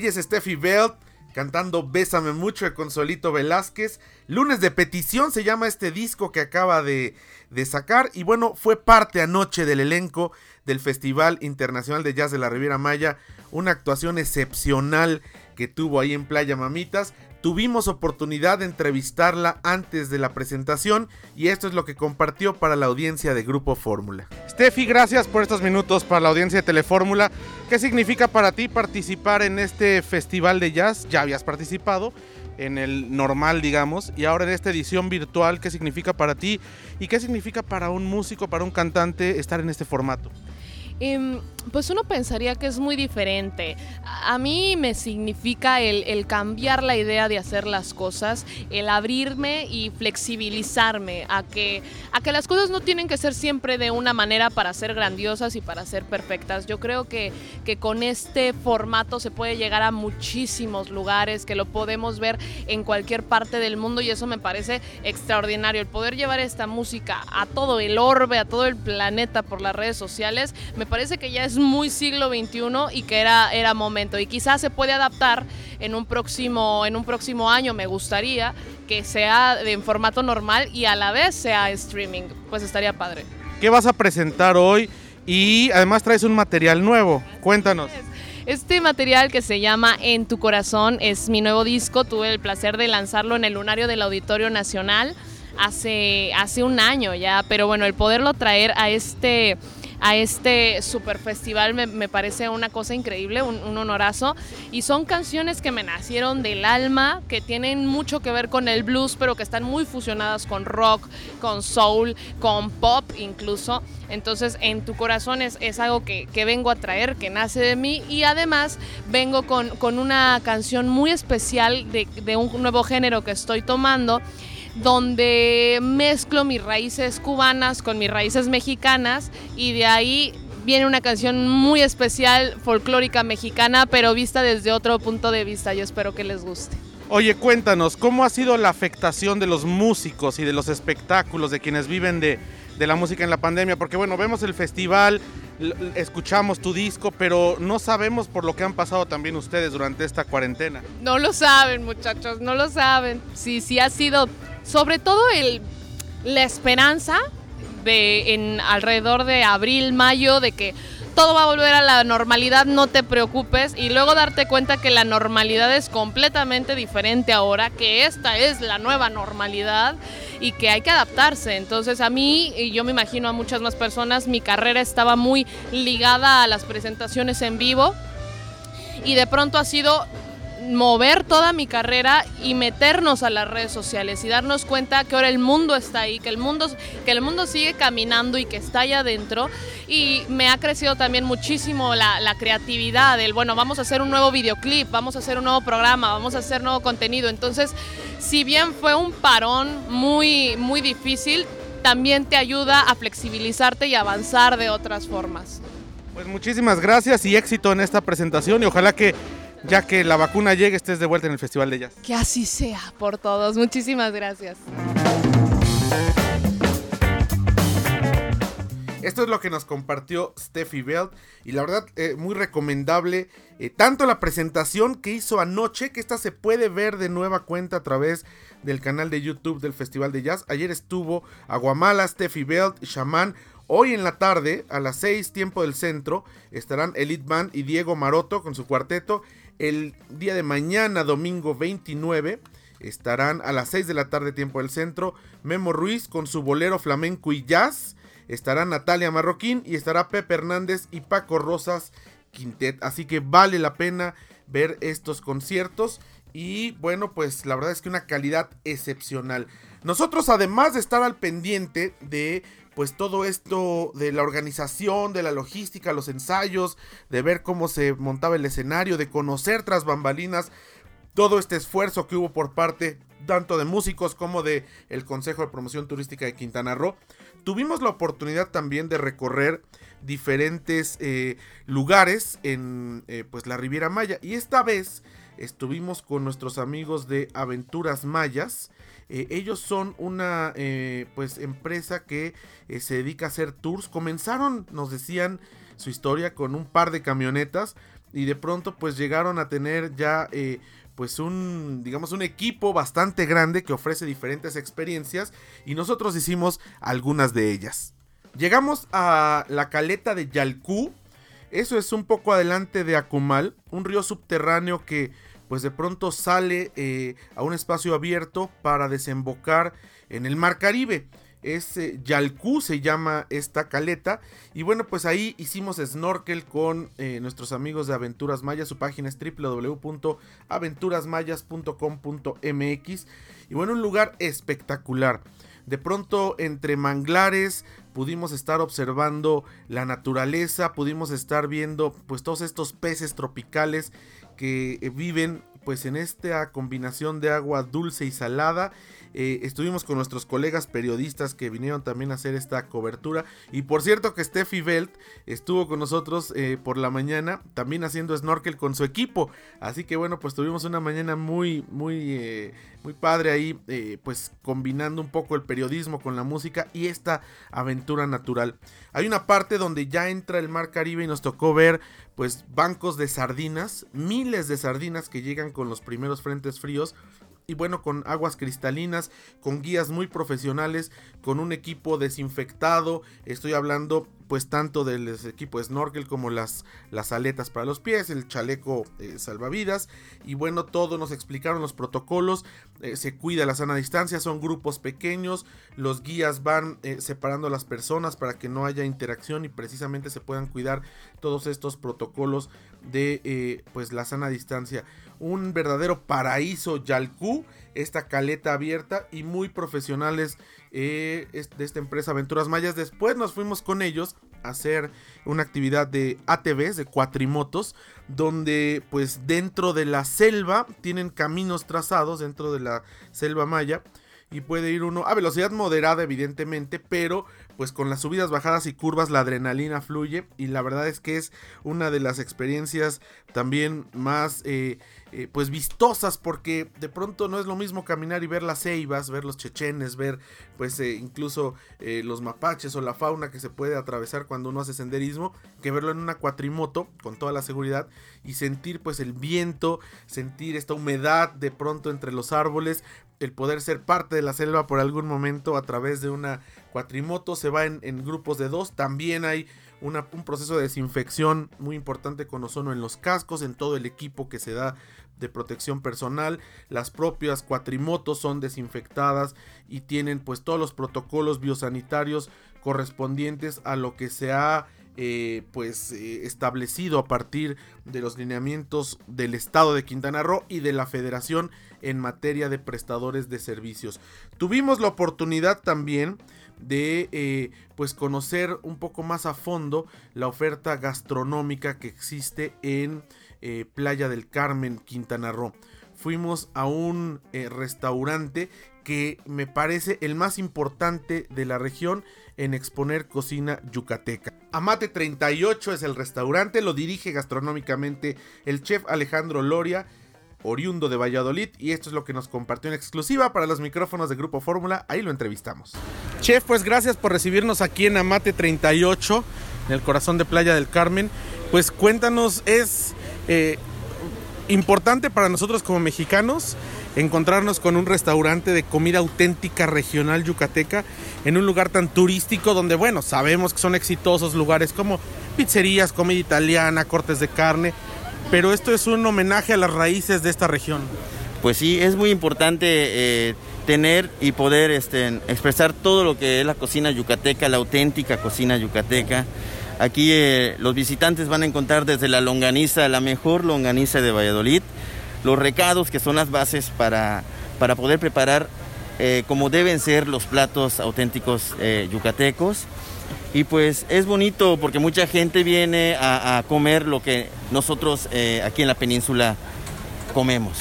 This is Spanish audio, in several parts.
Ella es Steffi Belt cantando Bésame mucho de Consolito Velázquez. Lunes de petición se llama este disco que acaba de, de, sacar. Y bueno, fue parte anoche del elenco del Festival Internacional de Jazz de la Riviera Maya. Una actuación excepcional que tuvo ahí en Playa Mamitas. Tuvimos oportunidad de entrevistarla antes de la presentación y esto es lo que compartió para la audiencia de Grupo Fórmula. Steffi, gracias por estos minutos para la audiencia de Telefórmula. ¿Qué significa para ti participar en este festival de jazz? Ya habías participado en el normal, digamos, y ahora en esta edición virtual, ¿qué significa para ti? ¿Y qué significa para un músico, para un cantante estar en este formato? Eh, pues uno pensaría que es muy diferente. A mí me significa el, el, cambiar la idea de hacer las cosas, el abrirme y flexibilizarme a que, a que las cosas no tienen que ser siempre de una manera para ser grandiosas y para ser perfectas. Yo creo que, que con este formato se puede llegar a muchísimos lugares, que lo podemos ver en cualquier parte del mundo y eso me parece extraordinario. El poder llevar esta música a todo el orbe, a todo el planeta por las redes sociales, me parece que ya es muy siglo XXI y que era, era momento. Y quizás se puede adaptar en un, próximo, en un próximo año, me gustaría que sea en formato normal y a la vez sea streaming. Pues estaría padre. ¿Qué vas a presentar hoy? Y además traes un material nuevo. Cuéntanos. Este material que se llama En tu corazón es mi nuevo disco. Tuve el placer de lanzarlo en el lunario del Auditorio Nacional hace, hace un año ya. Pero bueno, el poderlo traer a este a este super festival me, parece una cosa increíble, un, un, honorazo. Y son canciones que me nacieron del alma, que tienen mucho que ver con el blues, pero que están muy fusionadas con rock, con soul, con pop incluso. Entonces, en tu corazón es, es algo que, que, vengo a traer, que nace de mí. Y además vengo con, con una canción muy especial de, de un nuevo género que estoy tomando donde mezclo mis raíces cubanas con mis raíces mexicanas y de ahí viene una canción muy especial, folclórica mexicana, pero vista desde otro punto de vista. Yo espero que les guste. Oye, cuéntanos, ¿cómo ha sido la afectación de los músicos y de los espectáculos, de quienes viven de, de la música en la pandemia? Porque bueno, vemos el festival, escuchamos tu disco, pero no sabemos por lo que han pasado también ustedes durante esta cuarentena. No lo saben, muchachos, no lo saben. Sí, sí ha sido sobre todo la esperanza de en alrededor de abril, mayo, de que todo va a volver a la normalidad, no te preocupes, y luego darte cuenta que la normalidad es completamente diferente ahora, que esta es la nueva normalidad y que hay que adaptarse. Entonces a mí, y yo me imagino a muchas más personas, mi carrera estaba muy ligada a las presentaciones en vivo y de pronto ha sido mover toda mi carrera y meternos a las redes sociales y darnos cuenta que ahora el mundo está ahí, que el mundo, que el mundo sigue caminando y que está allá adentro. Y me ha crecido también muchísimo la, la, creatividad, el bueno, vamos a hacer un nuevo videoclip, vamos a hacer un nuevo programa, vamos a hacer nuevo contenido. Entonces, si bien fue un parón muy, muy difícil, también te ayuda a flexibilizarte y avanzar de otras formas. Pues muchísimas gracias y éxito en esta presentación y ojalá que ya que la vacuna llegue, estés de vuelta en el Festival de Jazz. Que así sea por todos. Muchísimas gracias. Esto es lo que nos compartió Steffi Belt y la verdad eh, muy recomendable eh, tanto la presentación que hizo anoche que esta se puede ver de nueva cuenta a través del canal de YouTube del Festival de Jazz. Ayer estuvo Aguamala, Steffi Belt, Shaman. Hoy en la tarde, a las 6 tiempo del centro, estarán Elite Band y Diego Maroto con su cuarteto el día de mañana, domingo 29, estarán a las 6 de la tarde tiempo del centro Memo Ruiz con su bolero flamenco y jazz. Estará Natalia Marroquín y estará Pepe Hernández y Paco Rosas Quintet. Así que vale la pena ver estos conciertos. Y bueno, pues la verdad es que una calidad excepcional. Nosotros además de estar al pendiente de pues todo esto de la organización, de la logística, los ensayos, de ver cómo se montaba el escenario, de conocer tras bambalinas todo este esfuerzo que hubo por parte tanto de músicos como de el Consejo de Promoción Turística de Quintana Roo. Tuvimos la oportunidad también de recorrer diferentes eh, lugares en eh, pues la Riviera Maya y esta vez estuvimos con nuestros amigos de Aventuras Mayas eh, ellos son una eh, pues empresa que eh, se dedica a hacer tours. Comenzaron, nos decían su historia con un par de camionetas, y de pronto pues llegaron a tener ya pues un digamos un equipo bastante grande que ofrece diferentes experiencias y nosotros hicimos algunas de ellas. Llegamos a la caleta de Yalcú, eso es un poco adelante de Akumal, un río subterráneo que pues de pronto sale eh, a un espacio abierto para desembocar en el Mar Caribe. Es eh, Yalcú se llama esta caleta. Y bueno, pues ahí hicimos snorkel con eh, nuestros amigos de Aventuras Mayas. Su página es www.aventurasmayas.com.mx. Y bueno, un lugar espectacular. De pronto entre manglares pudimos estar observando la naturaleza, pudimos estar viendo pues todos estos peces tropicales que eh, viven pues en esta combinación de agua dulce y salada eh, estuvimos con nuestros colegas periodistas que vinieron también a hacer esta cobertura. Y por cierto que Steffi Belt estuvo con nosotros eh, por la mañana también haciendo snorkel con su equipo. Así que bueno, pues tuvimos una mañana muy, muy, muy padre ahí, pues combinando un poco el periodismo con la música y esta aventura natural. Hay una parte donde ya entra el mar Caribe y nos tocó ver pues bancos de sardinas, miles de sardinas que llegan con los primeros frentes fríos y bueno, con aguas cristalinas, con guías muy profesionales, con un equipo desinfectado. Estoy hablando pues tanto del equipo snorkel como las, las aletas para los pies, el chaleco eh, salvavidas y bueno, todo nos explicaron los protocolos, eh, se cuida la sana distancia, son grupos pequeños, los guías van eh, separando a las personas para que no haya interacción y precisamente se puedan cuidar todos estos protocolos de pues la sana distancia. Un verdadero paraíso Yalcú, esta caleta abierta y muy profesionales de esta empresa Aventuras Mayas. Después nos fuimos con ellos a hacer una actividad de ATVs, de cuatrimotos, donde pues dentro de la selva tienen caminos trazados dentro de la selva maya y puede ir uno a velocidad moderada evidentemente, pero pues con las subidas, bajadas y curvas la adrenalina fluye y la verdad es que es una de las experiencias también más eh, eh, pues vistosas porque de pronto no es lo mismo caminar y ver las ceibas, ver los chechenes, ver pues eh, incluso los mapaches o la fauna que se puede atravesar cuando uno hace senderismo, que verlo en una cuatrimoto con toda la seguridad y sentir pues el viento, sentir esta humedad de pronto entre los árboles, el poder ser parte de la selva por algún momento a través de una cuatrimoto, se va en, grupos de dos, también hay un proceso de desinfección muy importante con ozono en los cascos, en todo el equipo que se da de protección personal, las propias cuatrimotos son desinfectadas y tienen pues todos los protocolos biosanitarios correspondientes a lo que se ha eh, pues eh, establecido a partir de los lineamientos del estado de Quintana Roo y de la federación en materia de prestadores de servicios. Tuvimos la oportunidad también de eh, pues conocer un poco más a fondo la oferta gastronómica que existe en eh, Playa del Carmen, Quintana Roo. Fuimos a un eh, restaurante que me parece el más importante de la región en exponer cocina yucateca. Amate 38 es el restaurante, lo dirige gastronómicamente el chef Alejandro Loria oriundo de Valladolid, y esto es lo que nos compartió en exclusiva para los micrófonos de Grupo Fórmula. Ahí lo entrevistamos. Chef, pues gracias por recibirnos aquí en Amate 38, en el corazón de Playa del Carmen. Pues cuéntanos, es eh, importante para nosotros como mexicanos encontrarnos con un restaurante de comida auténtica regional yucateca en un lugar tan turístico donde, bueno, sabemos que son exitosos lugares como pizzerías, comida italiana, cortes de carne, pero esto es un homenaje a las raíces de esta región. Pues sí, es muy importante eh, tener y poder este, expresar todo lo que es la cocina yucateca, la auténtica cocina yucateca. Aquí eh, los visitantes van a encontrar desde la longaniza, la mejor longaniza de Valladolid, los recados que son las bases para, para poder preparar eh, como deben ser los platos auténticos yucatecos. Y pues es bonito porque mucha gente viene a, comer lo que nosotros eh, aquí en la península comemos.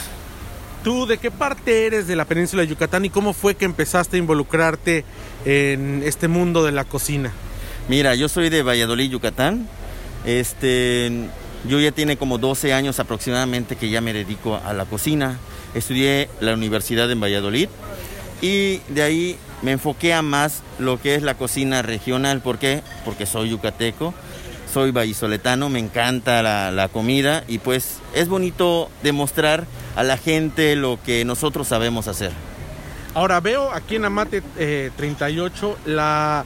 ¿Tú de qué parte eres de la península de Yucatán y cómo fue que empezaste a involucrarte en este mundo de la cocina? Mira, yo soy de Valladolid, Yucatán. Este, yo ya tiene como 12 años aproximadamente que ya me dedico a la cocina. Estudié la universidad en Valladolid y de ahí me enfoqué a más lo que es la cocina regional. ¿Por qué? Porque soy yucateco. soy vallisoletano, me encanta la, la comida y pues es bonito demostrar a la gente lo que nosotros sabemos hacer. Ahora veo aquí en Amate eh, 38 la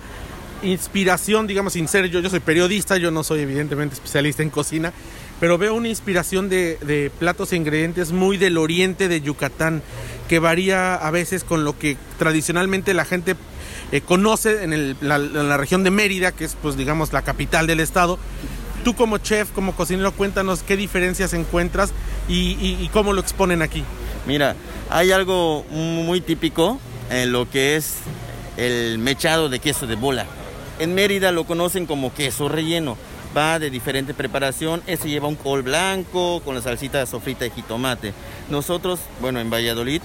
inspiración, digamos, sin ser yo, yo soy periodista, yo no soy evidentemente especialista en cocina, pero veo una inspiración de, platos e ingredientes muy del oriente de Yucatán, que varía a veces con lo que tradicionalmente la gente eh, conoce en, la, región de Mérida, que es pues digamos la capital del estado. Tú como chef, como cocinero, cuéntanos qué diferencias encuentras y cómo lo exponen aquí. Mira, hay algo muy típico en lo que es el mechado de queso de bola. En Mérida lo conocen como queso relleno. Va de diferente preparación. Ese lleva un col blanco con la salsita sofrita de jitomate. Nosotros, bueno, en Valladolid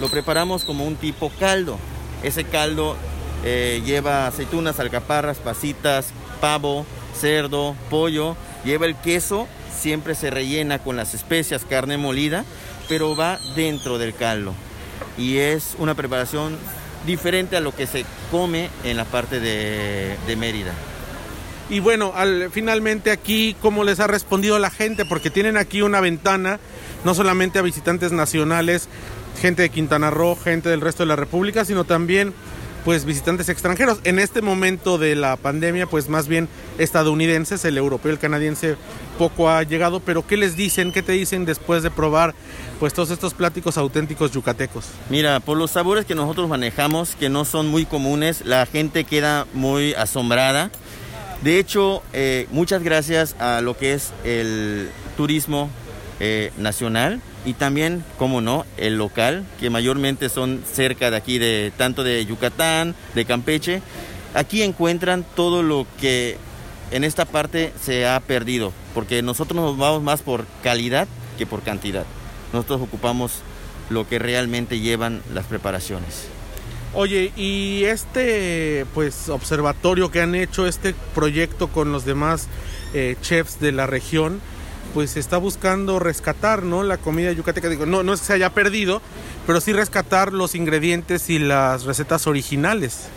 lo preparamos como un tipo caldo. Ese caldo eh, lleva aceitunas, alcaparras, pasitas, pavo, cerdo, pollo. Lleva el queso, siempre se rellena con las especias, carne molida, pero va dentro del caldo. Y es una preparación diferente a lo que se come en la parte de, de Mérida. Y bueno, al, finalmente aquí, ¿cómo les ha respondido la gente? Porque tienen aquí una ventana, no solamente a visitantes nacionales, gente de Quintana Roo, gente del resto de la República, sino también pues visitantes extranjeros. En este momento de la pandemia, pues más bien estadounidenses, el europeo, el canadiense poco ha llegado, pero ¿qué les dicen? ¿Qué te dicen después de probar pues todos estos pláticos auténticos yucatecos? Mira, por los sabores que nosotros manejamos, que no son muy comunes, la gente queda muy asombrada. De hecho, eh, muchas gracias a lo que es el turismo eh, nacional y también, como no, el local, que mayormente son cerca de aquí, de tanto de Yucatán, de Campeche. Aquí encuentran todo lo que en esta parte se ha perdido, porque nosotros nos vamos más por calidad que por cantidad. Nosotros ocupamos lo que realmente llevan las preparaciones. Oye, y este pues observatorio que han hecho, este proyecto con los demás eh, chefs de la región, pues está buscando rescatar, ¿no? La comida yucateca. Digo, no, no se haya perdido, pero sí rescatar los ingredientes y las recetas originales.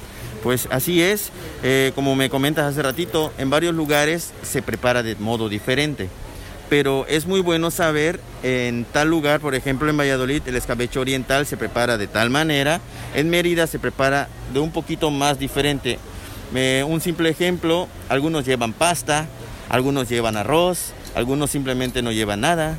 Pues así es, eh, como me comentas hace ratito, en varios lugares se prepara de modo diferente. Pero es muy bueno saber en tal lugar, por ejemplo en Valladolid, el escabeche oriental se prepara de tal manera, en Mérida se prepara de un poquito más diferente. Un simple ejemplo, algunos llevan pasta, algunos llevan arroz, algunos simplemente no llevan nada.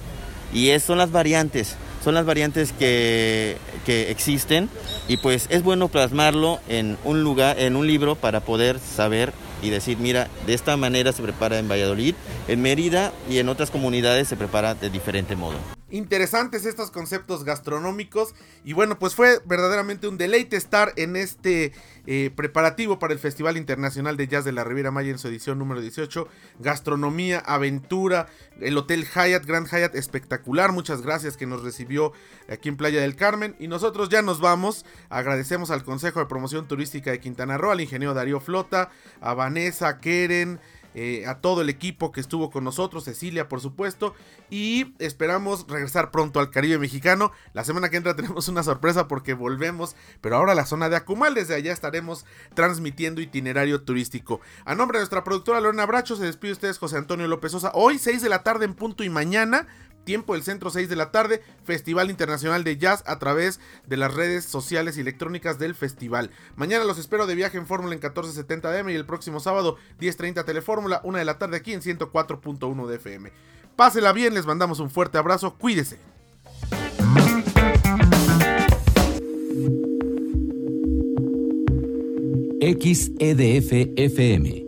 Y es, son las variantes, son las variantes que, que existen y pues es bueno plasmarlo en un lugar, en un libro para poder saber y decir, mira, de esta manera se prepara en Valladolid, en Mérida y en otras comunidades se prepara de diferente modo. Interesantes estos conceptos gastronómicos y bueno, pues fue verdaderamente un deleite estar en este eh, preparativo para el Festival Internacional de Jazz de la Riviera Maya en su edición número 18. Gastronomía, aventura, el Hotel Hyatt, Grand Hyatt, espectacular. Muchas gracias que nos recibió aquí en Playa del Carmen y nosotros ya nos vamos. Agradecemos al Consejo de Promoción Turística de Quintana Roo, al ingeniero Darío Flota, a Vanessa, Keren, eh, a todo el equipo que estuvo con nosotros, Cecilia por supuesto, y esperamos regresar pronto al Caribe mexicano. La semana que entra tenemos una sorpresa porque volvemos, pero ahora a la zona de Acumal, desde allá estaremos transmitiendo itinerario turístico. A nombre de nuestra productora Lorena Bracho, se despide ustedes José Antonio López Sosa, hoy 6 de la tarde en punto y mañana tiempo del centro 6 de la tarde, Festival Internacional de Jazz a través de las redes sociales y electrónicas del festival. Mañana los espero de viaje en Fórmula en 1470 DM y el próximo sábado 10.30 Telefórmula, 1 de la tarde aquí en 104.1 de FM. Pásela bien, les mandamos un fuerte abrazo, cuídese. XEDF FM